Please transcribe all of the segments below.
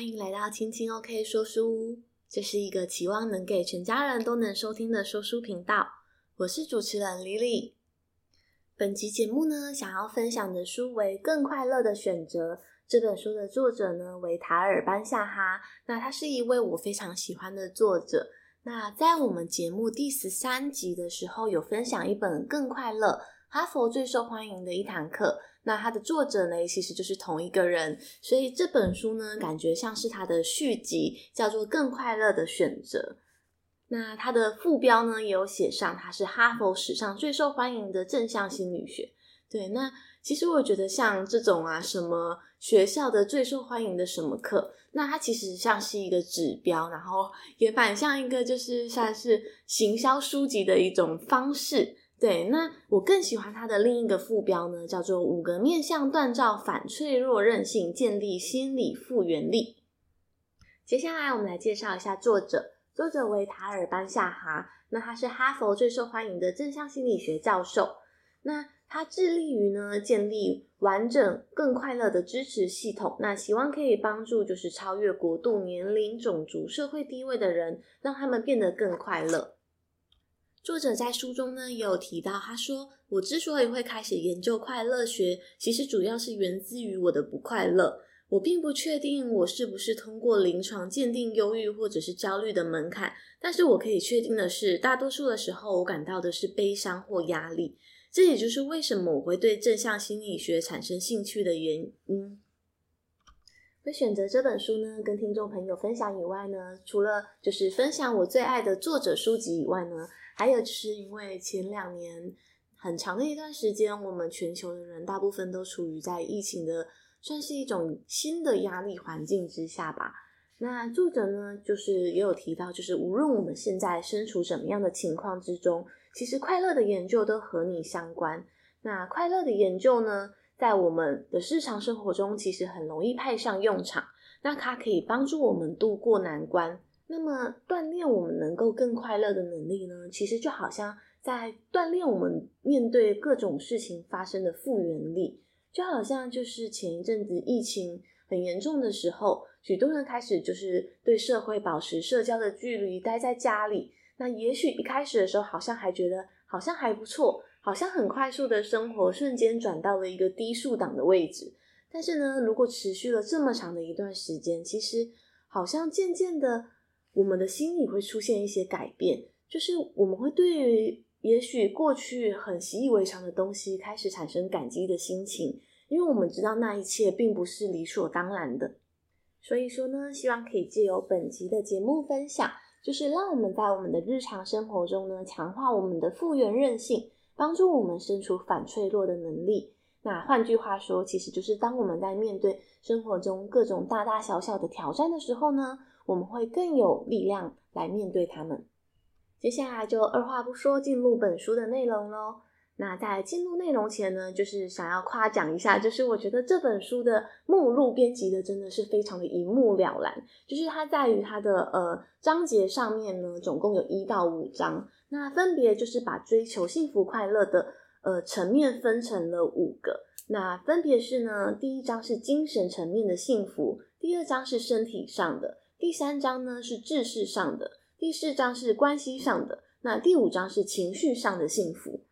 欢迎来到青青 OK 说书屋，这是一个期望能给全家人都能收听的说书频道。我是主持人 Lily。本集节目呢，想要分享的书为《更快乐的选择》。这本书的作者呢为塔尔班夏哈，那他是一位我非常喜欢的作者。那在我们节目第十三集的时候，有分享一本《更快乐》。哈佛最受欢迎的一堂课，那它的作者呢，其实就是同一个人，所以这本书呢，感觉像是它的续集，叫做《更快乐的选择》。那它的副标呢，也有写上，它是哈佛史上最受欢迎的正向心理学。对，那其实我觉得像这种啊，什么学校的最受欢迎的什么课，那它其实像是一个指标，然后也蛮像一个就是算是行销书籍的一种方式。对，那我更喜欢它的另一个副标呢，叫做“五个面向锻造反脆弱韧性，建立心理复原力”。接下来，我们来介绍一下作者，作者为塔尔班夏哈，那他是哈佛最受欢迎的正向心理学教授。那他致力于呢，建立完整、更快乐的支持系统，那希望可以帮助就是超越国度、年龄、种族、社会地位的人，让他们变得更快乐。作者在书中呢也有提到，他说：“我之所以会开始研究快乐学，其实主要是源自于我的不快乐。我并不确定我是不是通过临床鉴定忧郁或者是焦虑的门槛，但是我可以确定的是，大多数的时候我感到的是悲伤或压力。这也就是为什么我会对正向心理学产生兴趣的原因。会选择这本书呢，跟听众朋友分享以外呢，除了就是分享我最爱的作者书籍以外呢。”还有就是因为前两年很长的一段时间，我们全球的人大部分都处于在疫情的算是一种新的压力环境之下吧。那作者呢，就是也有提到，就是无论我们现在身处什么样的情况之中，其实快乐的研究都和你相关。那快乐的研究呢，在我们的日常生活中其实很容易派上用场。那它可以帮助我们度过难关。那么，锻炼我们能够更快乐的能力呢，其实就好像在锻炼我们面对各种事情发生的复原力，就好像就是前一阵子疫情很严重的时候，许多人开始就是对社会保持社交的距离，待在家里。那也许一开始的时候，好像还觉得好像还不错，好像很快速的生活瞬间转到了一个低速档的位置。但是呢，如果持续了这么长的一段时间，其实好像渐渐的。我们的心里会出现一些改变，就是我们会对于也许过去很习以为常的东西开始产生感激的心情，因为我们知道那一切并不是理所当然的。所以说呢，希望可以借由本集的节目分享，就是让我们在我们的日常生活中呢，强化我们的复原韧性，帮助我们身处反脆弱的能力。那换句话说，其实就是当我们在面对生活中各种大大小小的挑战的时候呢，我们会更有力量来面对他们。接下来就二话不说进入本书的内容喽。那在进入内容前呢，就是想要夸奖一下，就是我觉得这本书的目录编辑的真的是非常的一目了然。就是它在于它的呃章节上面呢，总共有一到五章，那分别就是把追求幸福快乐的呃层面分成了五个。那分别是呢，第一章是精神层面的幸福，第二章是身体上的。第三章呢是知识上的，第四章是关系上的，那第五章是情绪上的幸福。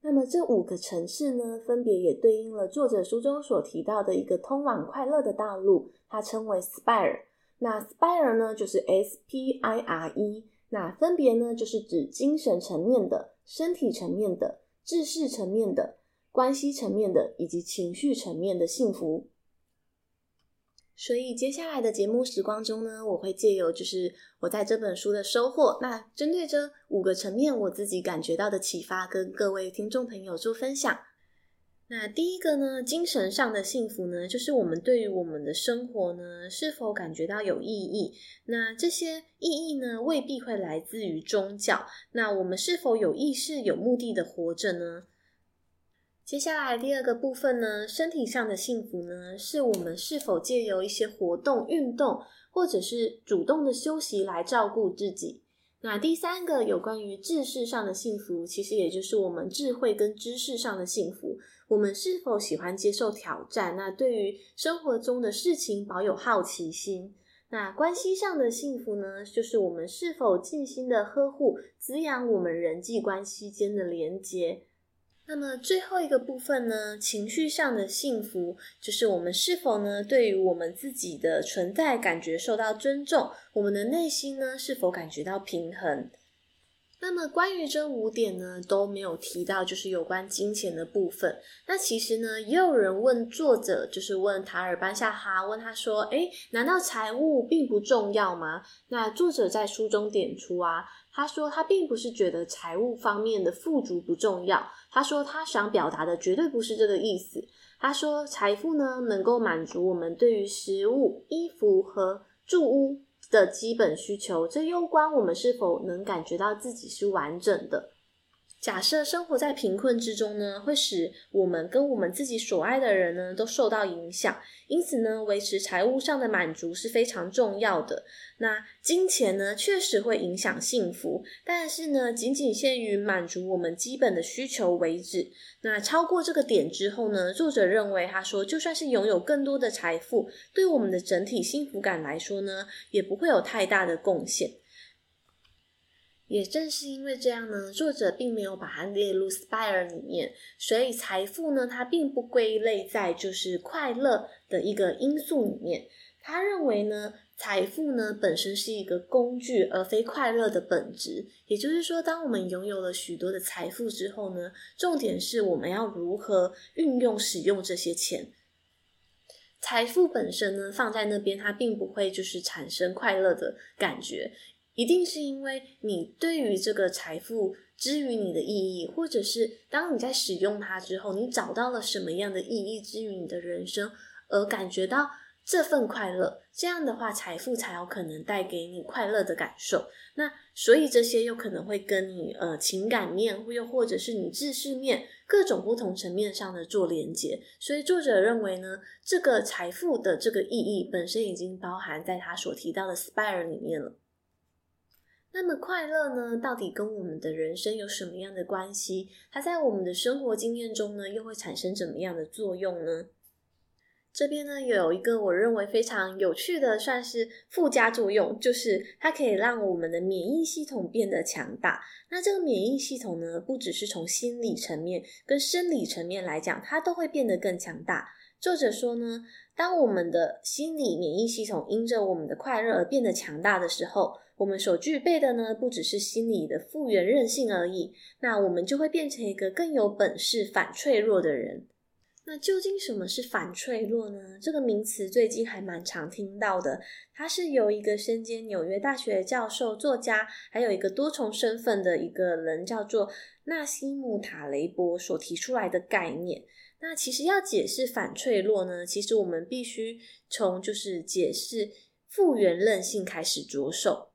那么这五个层次呢，分别也对应了作者书中所提到的一个通往快乐的道路，它称为 Spire。那 Spire 呢就是 S P I R E，那分别呢就是指精神层面的、身体层面的、知识层面的、关系层面的以及情绪层面的幸福。所以接下来的节目时光中呢，我会借由就是我在这本书的收获，那针对这五个层面，我自己感觉到的启发，跟各位听众朋友做分享。那第一个呢，精神上的幸福呢，就是我们对于我们的生活呢，是否感觉到有意义？那这些意义呢，未必会来自于宗教。那我们是否有意识、有目的的活着呢？接下来第二个部分呢，身体上的幸福呢，是我们是否借由一些活动、运动，或者是主动的休息来照顾自己。那第三个有关于智识上的幸福，其实也就是我们智慧跟知识上的幸福。我们是否喜欢接受挑战？那对于生活中的事情保有好奇心。那关系上的幸福呢，就是我们是否尽心的呵护、滋养我们人际关系间的连结。那么最后一个部分呢，情绪上的幸福，就是我们是否呢，对于我们自己的存在感觉受到尊重，我们的内心呢，是否感觉到平衡？那么关于这五点呢，都没有提到，就是有关金钱的部分。那其实呢，也有人问作者，就是问塔尔班夏哈，问他说：“诶，难道财务并不重要吗？”那作者在书中点出啊，他说他并不是觉得财务方面的富足不重要，他说他想表达的绝对不是这个意思。他说财富呢，能够满足我们对于食物、衣服和住屋。的基本需求，这攸关我们是否能感觉到自己是完整的。假设生活在贫困之中呢，会使我们跟我们自己所爱的人呢都受到影响。因此呢，维持财务上的满足是非常重要的。那金钱呢，确实会影响幸福，但是呢，仅仅限于满足我们基本的需求为止。那超过这个点之后呢，作者认为，他说，就算是拥有更多的财富，对我们的整体幸福感来说呢，也不会有太大的贡献。也正是因为这样呢，作者并没有把它列入 SPIRE 里面，所以财富呢，它并不归类在就是快乐的一个因素里面。他认为呢，财富呢本身是一个工具，而非快乐的本质。也就是说，当我们拥有了许多的财富之后呢，重点是我们要如何运用、使用这些钱。财富本身呢，放在那边，它并不会就是产生快乐的感觉。一定是因为你对于这个财富之于你的意义，或者是当你在使用它之后，你找到了什么样的意义之于你的人生，而感觉到这份快乐，这样的话，财富才有可能带给你快乐的感受。那所以这些又可能会跟你呃情感面，又或者是你知识面各种不同层面上的做连接。所以作者认为呢，这个财富的这个意义本身已经包含在他所提到的 SPIRE 里面了。那么快乐呢，到底跟我们的人生有什么样的关系？它在我们的生活经验中呢，又会产生怎么样的作用呢？这边呢，有一个我认为非常有趣的，算是附加作用，就是它可以让我们的免疫系统变得强大。那这个免疫系统呢，不只是从心理层面跟生理层面来讲，它都会变得更强大。作者说呢，当我们的心理免疫系统因着我们的快乐而变得强大的时候，我们所具备的呢，不只是心理的复原韧性而已，那我们就会变成一个更有本事、反脆弱的人。那究竟什么是反脆弱呢？这个名词最近还蛮常听到的，它是由一个身兼纽约大学教授、作家，还有一个多重身份的一个人，叫做纳西姆塔雷伯所提出来的概念。那其实要解释反脆弱呢，其实我们必须从就是解释复原韧性开始着手。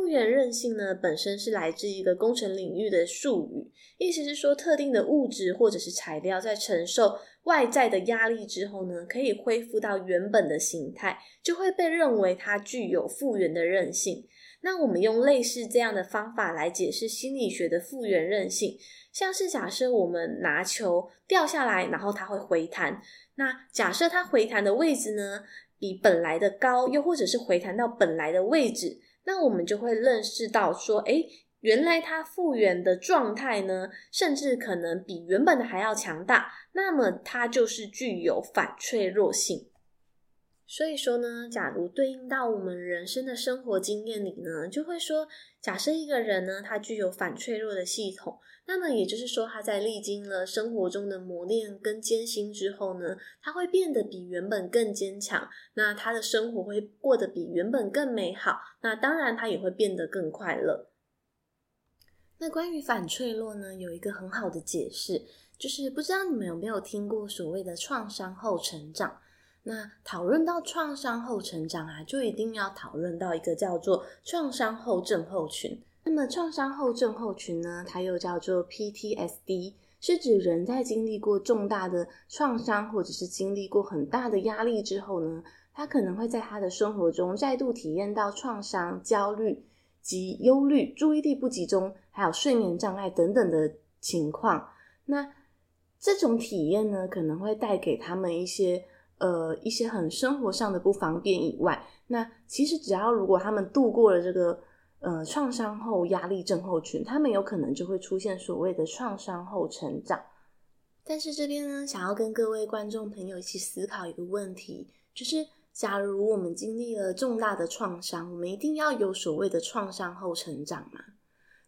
复原韧性呢，本身是来自一个工程领域的术语，意思是说，特定的物质或者是材料在承受外在的压力之后呢，可以恢复到原本的形态，就会被认为它具有复原的韧性。那我们用类似这样的方法来解释心理学的复原韧性，像是假设我们拿球掉下来，然后它会回弹，那假设它回弹的位置呢，比本来的高，又或者是回弹到本来的位置。那我们就会认识到说，诶，原来它复原的状态呢，甚至可能比原本的还要强大。那么它就是具有反脆弱性。所以说呢，假如对应到我们人生的生活经验里呢，就会说，假设一个人呢，他具有反脆弱的系统。那么也就是说，他在历经了生活中的磨练跟艰辛之后呢，他会变得比原本更坚强。那他的生活会过得比原本更美好。那当然，他也会变得更快乐。那关于反脆弱呢，有一个很好的解释，就是不知道你们有没有听过所谓的创伤后成长。那讨论到创伤后成长啊，就一定要讨论到一个叫做创伤后症候群。那么创伤后症候群呢，它又叫做 PTSD，是指人在经历过重大的创伤，或者是经历过很大的压力之后呢，他可能会在他的生活中再度体验到创伤、焦虑、及忧虑、注意力不集中，还有睡眠障碍等等的情况。那这种体验呢，可能会带给他们一些呃一些很生活上的不方便以外，那其实只要如果他们度过了这个呃创伤后压力症候群，他们有可能就会出现所谓的创伤后成长。但是这边呢，想要跟各位观众朋友一起思考一个问题，就是假如我们经历了重大的创伤，我们一定要有所谓的创伤后成长吗？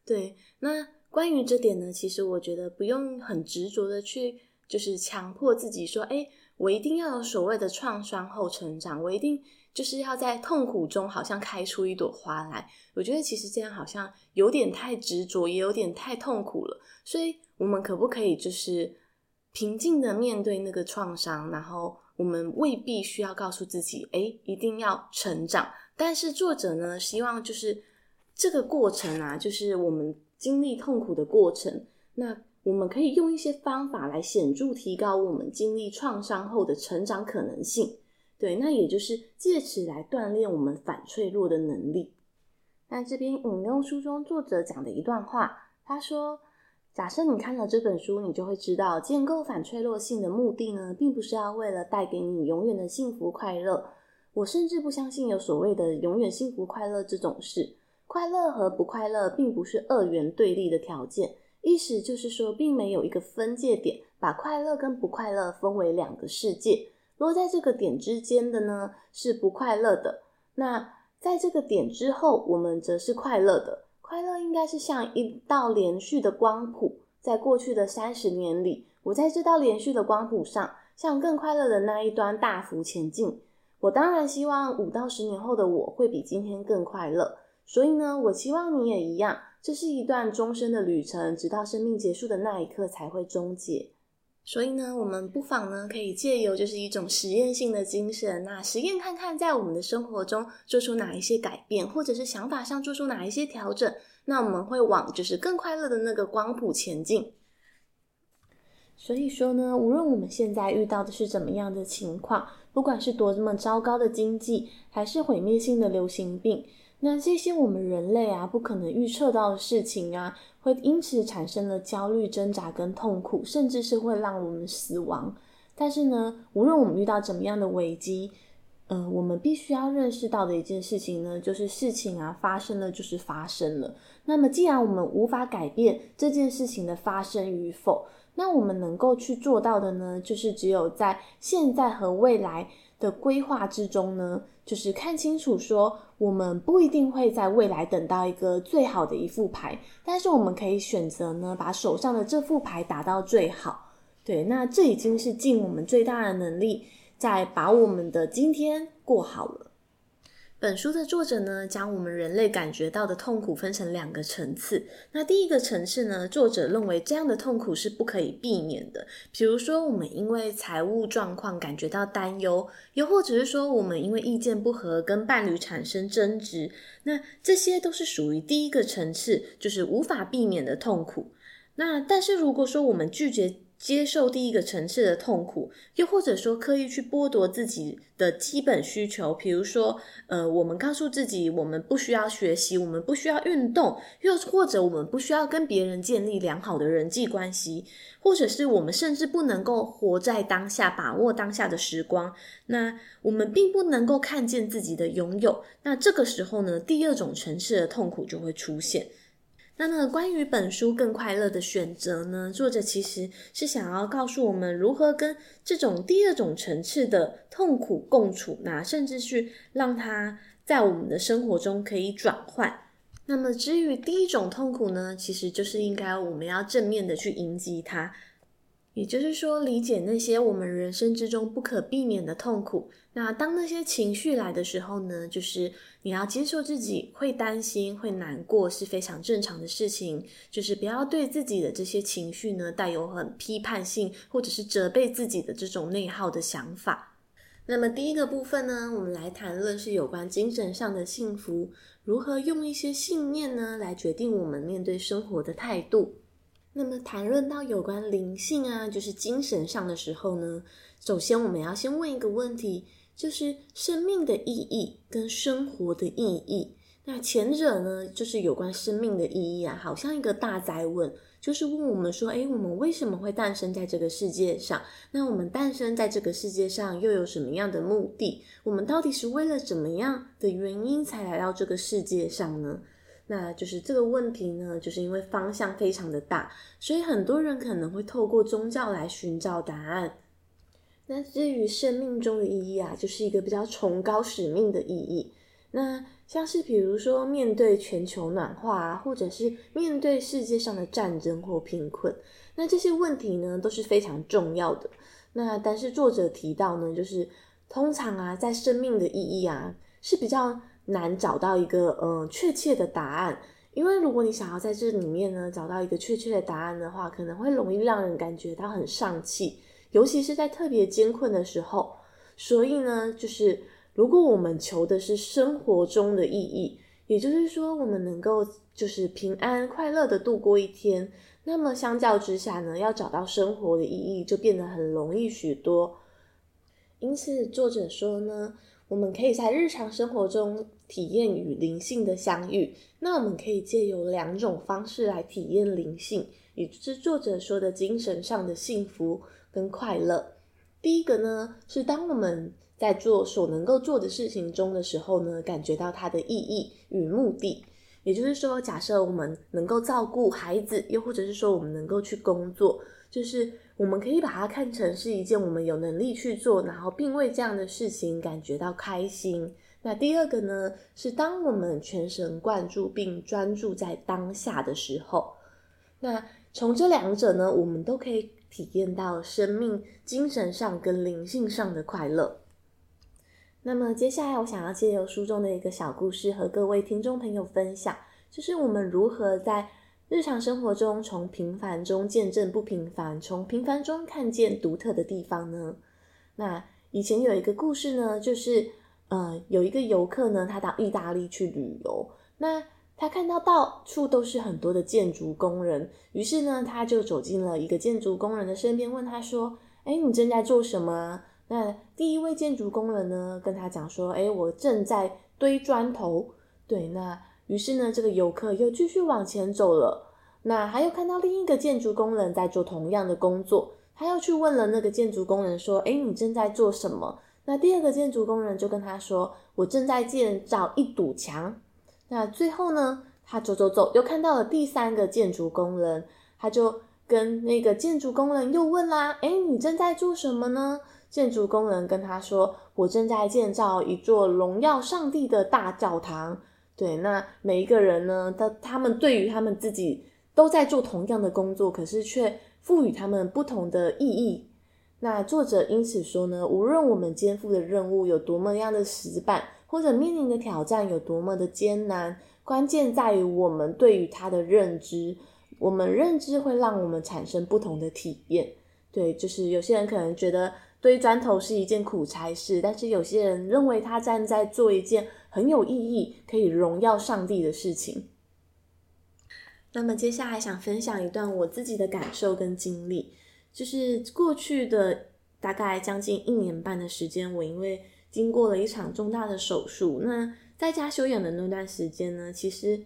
对，那。关于这点呢，其实我觉得不用很执着的去，就是强迫自己说，哎，我一定要有所谓的创伤后成长，我一定就是要在痛苦中好像开出一朵花来。我觉得其实这样好像有点太执着，也有点太痛苦了。所以，我们可不可以就是平静的面对那个创伤，然后我们未必需要告诉自己，哎，一定要成长。但是作者呢，希望就是这个过程啊，就是我们。经历痛苦的过程，那我们可以用一些方法来显著提高我们经历创伤后的成长可能性。对，那也就是借此来锻炼我们反脆弱的能力。那这边引用书中作者讲的一段话，他说：“假设你看了这本书，你就会知道，建构反脆弱性的目的呢，并不是要为了带给你永远的幸福快乐。我甚至不相信有所谓的永远幸福快乐这种事。”快乐和不快乐并不是二元对立的条件，意思就是说，并没有一个分界点，把快乐跟不快乐分为两个世界。落在这个点之间的呢，是不快乐的。那在这个点之后，我们则是快乐的。快乐应该是像一道连续的光谱，在过去的三十年里，我在这道连续的光谱上，向更快乐的那一端大幅前进。我当然希望五到十年后的我会比今天更快乐。所以呢，我希望你也一样。这是一段终身的旅程，直到生命结束的那一刻才会终结。所以呢，我们不妨呢，可以借由就是一种实验性的精神，那实验看看，在我们的生活中做出哪一些改变，或者是想法上做出哪一些调整，那我们会往就是更快乐的那个光谱前进。所以说呢，无论我们现在遇到的是怎么样的情况，不管是多么糟糕的经济，还是毁灭性的流行病。那这些我们人类啊不可能预测到的事情啊，会因此产生了焦虑、挣扎跟痛苦，甚至是会让我们死亡。但是呢，无论我们遇到怎么样的危机，嗯、我们必须要认识到的一件事情呢，就是事情啊发生了就是发生了。那么既然我们无法改变这件事情的发生与否，那我们能够去做到的呢，就是只有在现在和未来的规划之中呢，就是看清楚说，我们不一定会在未来等到一个最好的一副牌，但是我们可以选择呢，把手上的这副牌打到最好。对，那这已经是尽我们最大的能力，在把我们的今天过好了。本书的作者呢，将我们人类感觉到的痛苦分成两个层次。那第一个层次呢，作者认为这样的痛苦是不可以避免的。比如说，我们因为财务状况感觉到担忧，又或者是说，我们因为意见不合跟伴侣产生争执，那这些都是属于第一个层次，就是无法避免的痛苦。那但是如果说我们拒绝，接受第一个层次的痛苦，又或者说刻意去剥夺自己的基本需求，比如说，呃，我们告诉自己我们不需要学习，我们不需要运动，又或者我们不需要跟别人建立良好的人际关系，或者是我们甚至不能够活在当下，把握当下的时光，那我们并不能够看见自己的拥有，那这个时候呢，第二种层次的痛苦就会出现。那么，关于本书更快乐的选择呢？作者其实是想要告诉我们如何跟这种第二种层次的痛苦共处，那甚至是让它在我们的生活中可以转换。那么，至于第一种痛苦呢，其实就是应该我们要正面的去迎击它。也就是说，理解那些我们人生之中不可避免的痛苦。那当那些情绪来的时候呢，就是你要接受自己会担心、会难过是非常正常的事情。就是不要对自己的这些情绪呢带有很批判性或者是责备自己的这种内耗的想法。那么第一个部分呢，我们来谈论是有关精神上的幸福，如何用一些信念呢来决定我们面对生活的态度。那么谈论到有关灵性啊，就是精神上的时候呢，首先我们要先问一个问题，就是生命的意义跟生活的意义。那前者呢，就是有关生命的意义啊，好像一个大灾问，就是问我们说，诶，我们为什么会诞生在这个世界上？那我们诞生在这个世界上又有什么样的目的？我们到底是为了怎么样的原因才来到这个世界上呢？那就是这个问题呢，就是因为方向非常的大，所以很多人可能会透过宗教来寻找答案。那至于生命中的意义啊，就是一个比较崇高使命的意义。那像是比如说，面对全球暖化啊，或者是面对世界上的战争或贫困，那这些问题呢都是非常重要的。那但是作者提到呢，就是通常啊，在生命的意义啊是比较难找到一个呃确切的答案，因为如果你想要在这里面呢找到一个确切的答案的话，可能会容易让人感觉到很丧气，尤其是在特别艰困的时候。所以呢，就是。如果我们求的是生活中的意义，也就是说，我们能够就是平安快乐的度过一天，那么相较之下呢，要找到生活的意义就变得很容易许多。因此，作者说呢，我们可以在日常生活中体验与灵性的相遇。那我们可以借由两种方式来体验灵性，也就是作者说的精神上的幸福跟快乐。第一个呢，是当我们在做所能够做的事情中的时候呢，感觉到它的意义与目的。也就是说，假设我们能够照顾孩子，又或者是说我们能够去工作，就是我们可以把它看成是一件我们有能力去做，然后并为这样的事情感觉到开心。那第二个呢，是当我们全神贯注并专注在当下的时候，那从这两者呢，我们都可以体验到生命、精神上跟灵性上的快乐。那么接下来，我想要借由书中的一个小故事和各位听众朋友分享，就是我们如何在日常生活中从平凡中见证不平凡，从平凡中看见独特的地方呢？那以前有一个故事呢，就是呃，有一个游客呢，他到意大利去旅游，那他看到到处都是很多的建筑工人，于是呢，他就走进了一个建筑工人的身边，问他说：“哎，你正在做什么？”那第一位建筑工人呢，跟他讲说：“诶，我正在堆砖头。”对，那于是呢，这个游客又继续往前走了。那还有看到另一个建筑工人在做同样的工作，他又去问了那个建筑工人说：“诶，你正在做什么？”那第二个建筑工人就跟他说：“我正在建造一堵墙。”那最后呢，他走走走，又看到了第三个建筑工人，他就跟那个建筑工人又问啦：“诶，你正在做什么呢？”建筑工人跟他说：“我正在建造一座荣耀上帝的大教堂。”对，那每一个人呢，他他们对于他们自己都在做同样的工作，可是却赋予他们不同的意义。那作者因此说呢，无论我们肩负的任务有多么样的死板，或者面临的挑战有多么的艰难，关键在于我们对于他的认知。我们认知会让我们产生不同的体验。对，就是有些人可能觉得。堆砖头是一件苦差事，但是有些人认为他站在做一件很有意义、可以荣耀上帝的事情。那么接下来想分享一段我自己的感受跟经历，就是过去的大概将近一年半的时间，我因为经过了一场重大的手术，那在家休养的那段时间呢，其实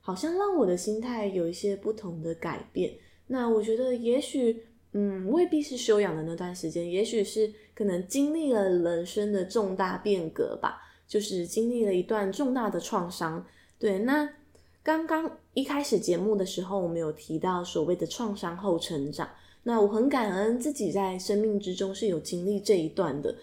好像让我的心态有一些不同的改变。那我觉得也许。嗯，未必是休养的那段时间，也许是可能经历了人生的重大变革吧，就是经历了一段重大的创伤。对，那刚刚一开始节目的时候，我们有提到所谓的创伤后成长。那我很感恩自己在生命之中是有经历这一段的，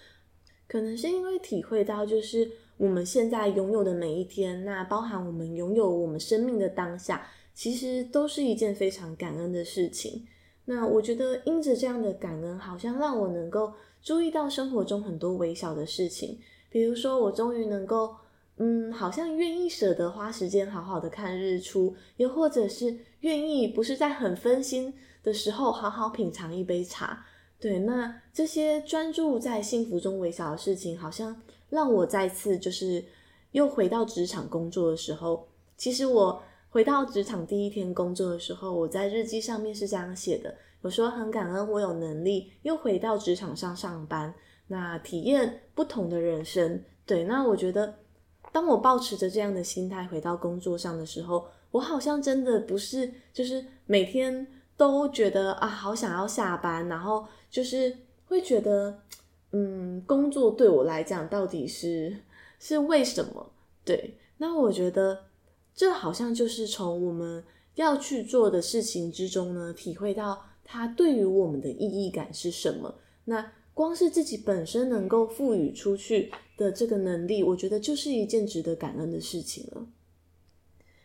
可能是因为体会到，就是我们现在拥有的每一天，那包含我们拥有我们生命的当下，其实都是一件非常感恩的事情。那我觉得，因着这样的感恩，好像让我能够注意到生活中很多微小的事情。比如说，我终于能够，嗯，好像愿意舍得花时间好好的看日出，又或者是愿意不是在很分心的时候好好品尝一杯茶。对，那这些专注在幸福中微小的事情，好像让我再次就是又回到职场工作的时候，其实我。回到职场第一天工作的时候，我在日记上面是这样写的：我说很感恩我有能力又回到职场上上班，那体验不同的人生。对，那我觉得当我抱持着这样的心态回到工作上的时候，我好像真的不是，就是每天都觉得啊，好想要下班，然后就是会觉得，嗯，工作对我来讲到底是是为什么？对，那我觉得这好像就是从我们要去做的事情之中呢，体会到它对于我们的意义感是什么。那光是自己本身能够赋予出去的这个能力，我觉得就是一件值得感恩的事情了。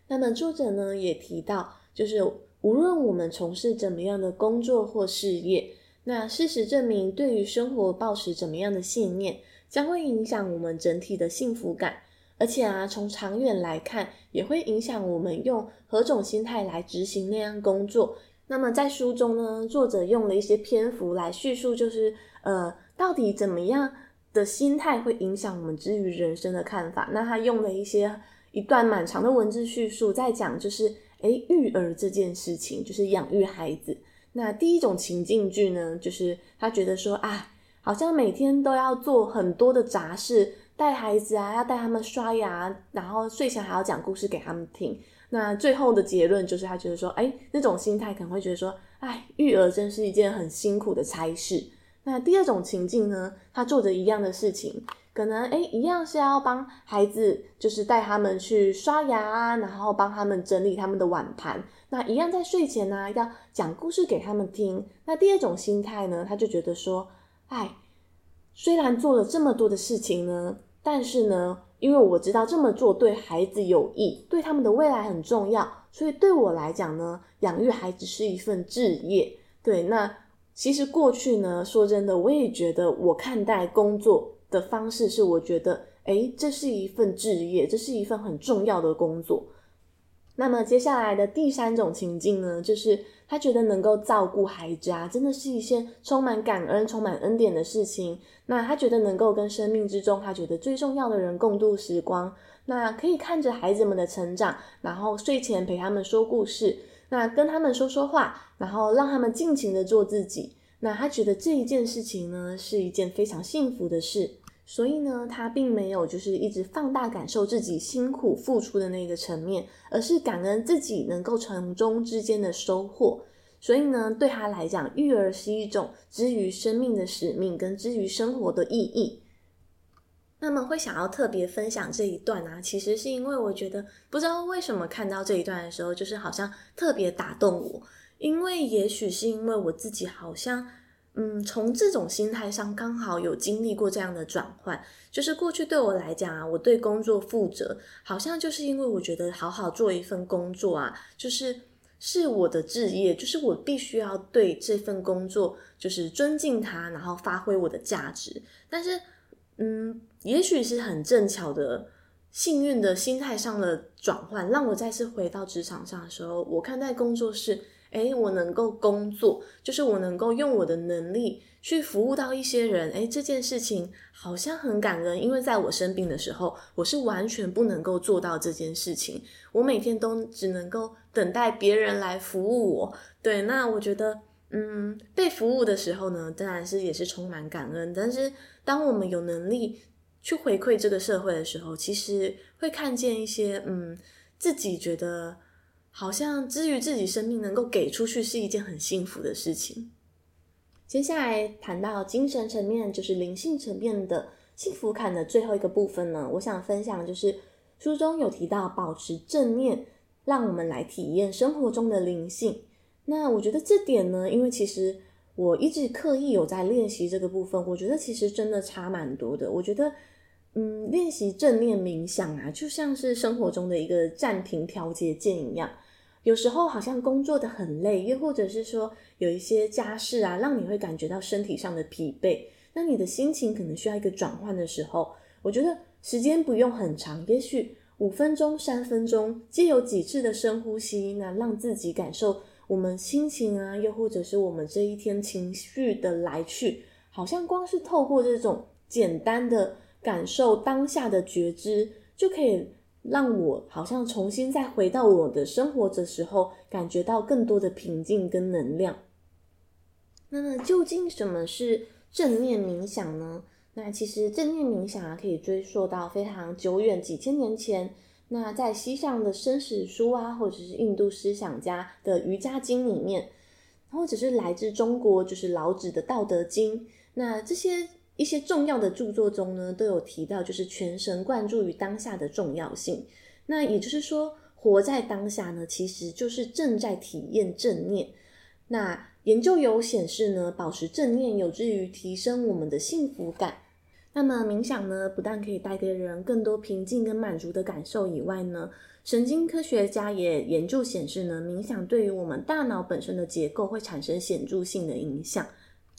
那么作者呢也提到，就是无论我们从事怎么样的工作或事业，那事实证明，对于生活抱持怎么样的信念，将会影响我们整体的幸福感。而且啊，从长远来看，也会影响我们用何种心态来执行那样工作。那么在书中呢，作者用了一些篇幅来叙述，就是呃，到底怎么样的心态会影响我们之于人生的看法。那他用了一些。一段蛮长的文字叙述，在讲就是，诶，育儿这件事情，就是养育孩子。那第一种情境剧呢，就是他觉得说，啊，好像每天都要做很多的杂事，带孩子啊，要带他们刷牙，然后睡前还要讲故事给他们听。那最后的结论就是，他觉得说，诶，那种心态可能会觉得说，哎，育儿真是一件很辛苦的差事。那第二种情境呢，他做着一样的事情。可能诶，一样是要帮孩子，就是带他们去刷牙啊，然后帮他们整理他们的碗盘。那一样在睡前呢，要讲故事给他们听。那第二种心态呢，他就觉得说，哎，虽然做了这么多的事情呢，但是呢，因为我知道这么做对孩子有益，对他们的未来很重要，所以对我来讲呢，养育孩子是一份志业。对，那其实过去呢，说真的，我也觉得我看待工作。的方式是，我觉得，诶，这是一份职业，这是一份很重要的工作。那么接下来的第三种情境呢，就是他觉得能够照顾孩子啊，真的是一件充满感恩、充满恩典的事情。那他觉得能够跟生命之中他觉得最重要的人共度时光，那可以看着孩子们的成长，然后睡前陪他们说故事，那跟他们说说话，然后让他们尽情的做自己。那他觉得这一件事情呢，是一件非常幸福的事，所以呢，他并没有就是一直放大感受自己辛苦付出的那个层面，而是感恩自己能够从中之间的收获。所以呢，对他来讲，育儿是一种之于生命的使命，跟之于生活的意义。那么会想要特别分享这一段啊，其实是因为我觉得不知道为什么看到这一段的时候，就是好像特别打动我。因为也许是因为我自己好像，嗯，从这种心态上刚好有经历过这样的转换，就是过去对我来讲啊，我对工作负责，好像就是因为我觉得好好做一份工作啊，就是是我的职业，就是我必须要对这份工作就是尊敬它，然后发挥我的价值。但是，嗯，也许是很正巧的幸运的心态上的转换，让我再次回到职场上的时候，我看待工作是。诶，我能够工作，就是我能够用我的能力去服务到一些人。诶，这件事情好像很感人，因为在我生病的时候，我是完全不能够做到这件事情。我每天都只能够等待别人来服务我。对，那我觉得，嗯，被服务的时候呢，当然是也是充满感恩。但是，当我们有能力去回馈这个社会的时候，其实会看见一些，嗯，自己觉得。好像之于自己生命能够给出去是一件很幸福的事情。接下来谈到精神层面，就是灵性层面的幸福感的最后一个部分呢，我想分享就是书中有提到保持正念，让我们来体验生活中的灵性。那我觉得这点呢，因为其实我一直刻意有在练习这个部分，我觉得其实真的差蛮多的。我觉得。嗯，练习正念冥想啊，就像是生活中的一个暂停调节键一样。有时候好像工作的很累，又或者是说有一些家事啊，让你会感觉到身体上的疲惫。那你的心情可能需要一个转换的时候，我觉得时间不用很长，也许五分钟、三分钟，借由几次的深呼吸，那让自己感受我们心情啊，又或者是我们这一天情绪的来去，好像光是透过这种简单的。感受当下的觉知，就可以让我好像重新再回到我的生活的时候，感觉到更多的平静跟能量。那么，究竟什么是正念冥想呢？那其实正念冥想啊，可以追溯到非常久远，几千年前。那在西藏的生死书啊，或者是印度思想家的瑜伽经里面，或者是来自中国，就是老子的道德经。那这些一些重要的著作中呢，都有提到，就是全神贯注于当下的重要性。那也就是说，活在当下呢，其实就是正在体验正念。那研究有显示呢，保持正念有助于提升我们的幸福感。那么冥想呢，不但可以带给人更多平静跟满足的感受以外呢，神经科学家也研究显示呢，冥想对于我们大脑本身的结构会产生显著性的影响。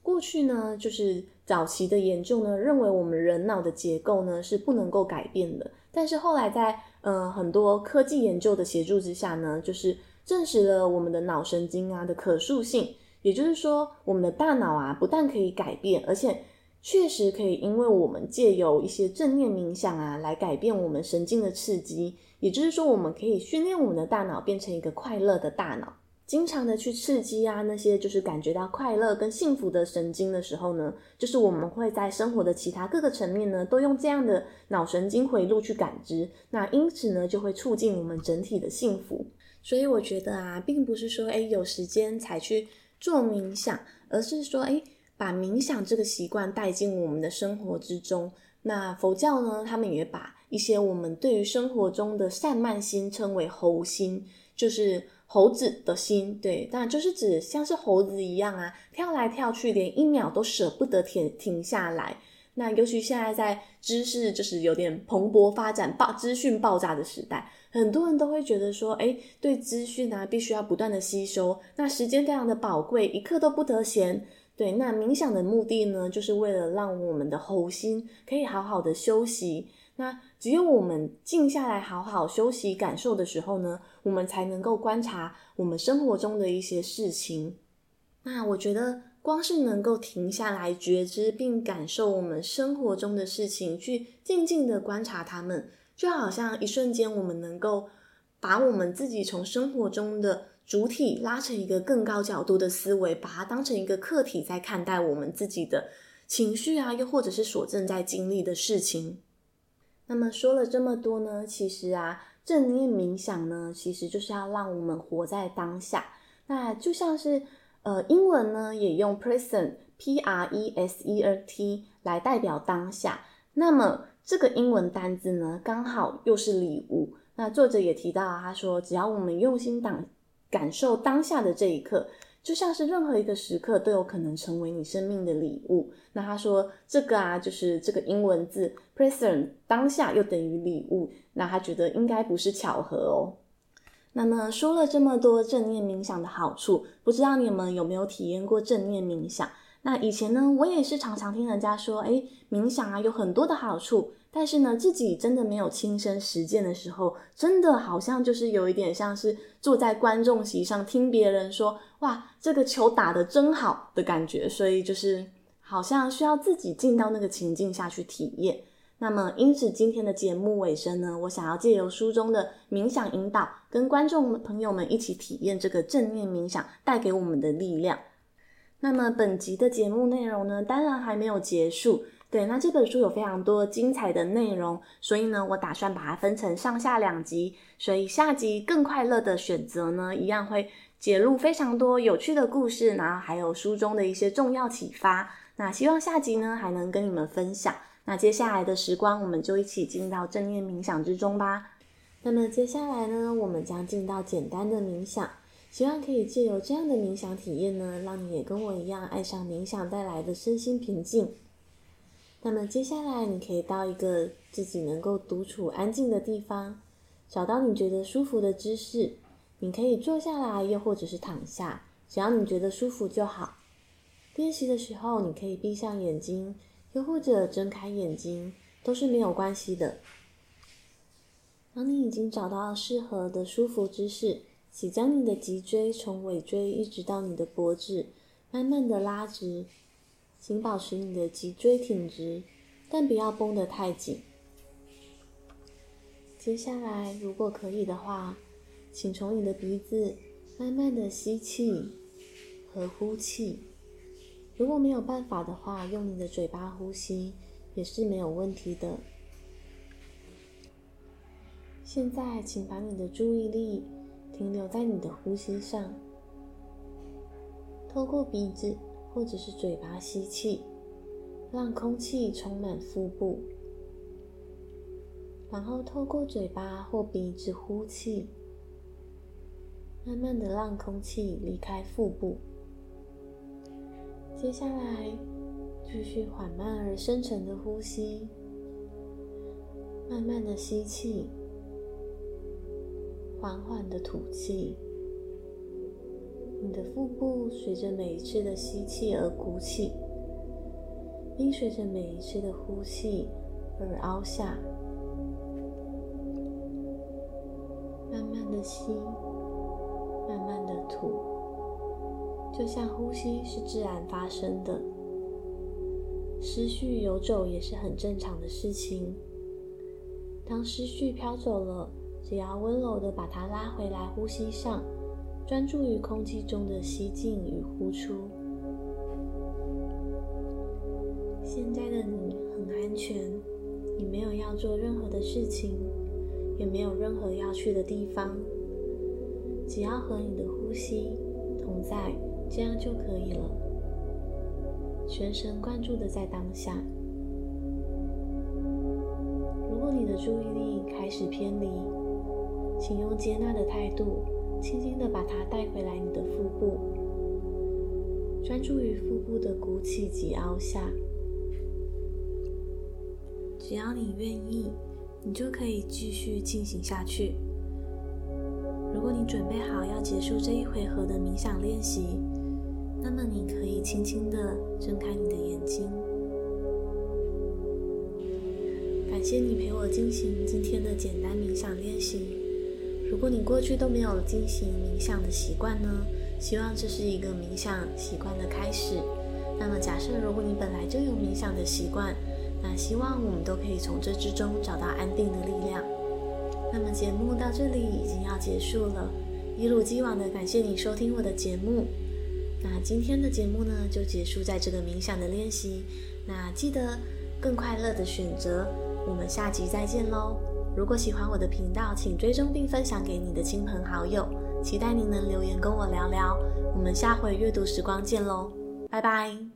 过去呢，就是早期的研究呢，认为我们人脑的结构呢是不能够改变的。但是后来在呃很多科技研究的协助之下呢，就是证实了我们的脑神经啊的可塑性。也就是说，我们的大脑啊，不但可以改变，而且确实可以，因为我们借由一些正念冥想啊，来改变我们神经的刺激。也就是说，我们可以训练我们的大脑变成一个快乐的大脑，经常的去刺激啊那些就是感觉到快乐跟幸福的神经的时候呢，就是我们会在生活的其他各个层面呢，都用这样的脑神经回路去感知。那因此呢，就会促进我们整体的幸福。所以我觉得啊，并不是说诶有时间才去。做冥想，而是说，诶，把冥想这个习惯带进我们的生活之中。那佛教呢，他们也把一些我们对于生活中的散漫心称为猴心，就是猴子的心，对，那就是指像是猴子一样啊，跳来跳去，连一秒都舍不得停停下来。那尤其现在在知识就是有点蓬勃发展、爆资讯爆炸的时代。很多人都会觉得说，诶，对资讯啊，必须要不断的吸收，那时间非常的宝贵，一刻都不得闲。对，那冥想的目的呢，就是为了让我们的喉心可以好好的休息。那只有我们静下来，好好休息、感受的时候呢，我们才能够观察我们生活中的一些事情。那我觉得，光是能够停下来觉知并感受我们生活中的事情，去静静的观察它们。就好像一瞬间，我们能够把我们自己从生活中的主体拉成一个更高角度的思维，把它当成一个客体在看待我们自己的情绪啊，又或者是所正在经历的事情。那么说了这么多呢，其实啊，正念冥想呢，其实就是要让我们活在当下。那就像是呃，英文呢也用 present，p r e s e r t 来代表当下。那么这个英文单字呢，刚好又是礼物。那作者也提到，他说，只要我们用心当感受当下的这一刻，就像是任何一个时刻都有可能成为你生命的礼物。那他说，这个啊，就是这个英文字 present 当下又等于礼物。那他觉得应该不是巧合哦。那么说了这么多正念冥想的好处，不知道你们有没有体验过正念冥想？那以前呢，我也是常常听人家说，诶，冥想啊有很多的好处。但是呢，自己真的没有亲身实践的时候，真的好像就是有一点像是坐在观众席上听别人说“哇，这个球打得真好”的感觉，所以就是好像需要自己进到那个情境下去体验。那么，因此今天的节目尾声呢，我想要借由书中的冥想引导，跟观众朋友们一起体验这个正念冥想带给我们的力量。那么，本集的节目内容呢，当然还没有结束。对，那这本书有非常多精彩的内容，所以呢，我打算把它分成上下两集。所以下集更快乐的选择呢，一样会揭露非常多有趣的故事，然后还有书中的一些重要启发。那希望下集呢，还能跟你们分享。那接下来的时光，我们就一起进到正念冥想之中吧。那么接下来呢，我们将进到简单的冥想，希望可以借由这样的冥想体验呢，让你也跟我一样爱上冥想带来的身心平静。那么接下来，你可以到一个自己能够独处安静的地方，找到你觉得舒服的姿势。你可以坐下来，又或者是躺下，只要你觉得舒服就好。练习的时候，你可以闭上眼睛，又或者睁开眼睛，都是没有关系的。当你已经找到适合的舒服姿势，请将你的脊椎从尾椎一直到你的脖子，慢慢的拉直。请保持你的脊椎挺直，但不要绷得太紧。接下来，如果可以的话，请从你的鼻子慢慢的吸气和呼气。如果没有办法的话，用你的嘴巴呼吸，也是没有问题的。现在，请把你的注意力停留在你的呼吸上，透过鼻子或者是嘴巴吸气，让空气充满腹部，然后透过嘴巴或鼻子呼气，慢慢的让空气离开腹部。接下来，继续缓慢而深沉的呼吸，慢慢的吸气，缓缓的吐气。你的腹部随着每一次的吸气而鼓起，并随着每一次的呼气而凹下。慢慢的吸，慢慢的吐。就像呼吸是自然发生的，思绪游走也是很正常的事情。当思绪飘走了，只要温柔的把它拉回来，呼吸上，专注于空气中的吸进与呼出。现在的你很安全，你没有要做任何的事情，也没有任何要去的地方，只要和你的呼吸同在。这样就可以了。全神贯注的在当下。如果你的注意力开始偏离，请用接纳的态度，轻轻的把它带回来你的腹部，专注于腹部的鼓起及凹下。只要你愿意，你就可以继续进行下去。如果你准备好要结束这一回合的冥想练习，那么你可以轻轻地睁开你的眼睛。感谢你陪我进行今天的简单冥想练习。如果你过去都没有进行冥想的习惯呢，希望这是一个冥想习惯的开始。那么假设如果你本来就有冥想的习惯，那希望我们都可以从这之中找到安定的力量。那么节目到这里已经要结束了，一如既往的感谢你收听我的节目。那今天的节目呢，就结束在这个冥想的练习。那记得更快乐的选择，我们下集再见喽！如果喜欢我的频道，请追踪并分享给你的亲朋好友。期待您能留言跟我聊聊。我们下回阅读时光见喽，拜拜。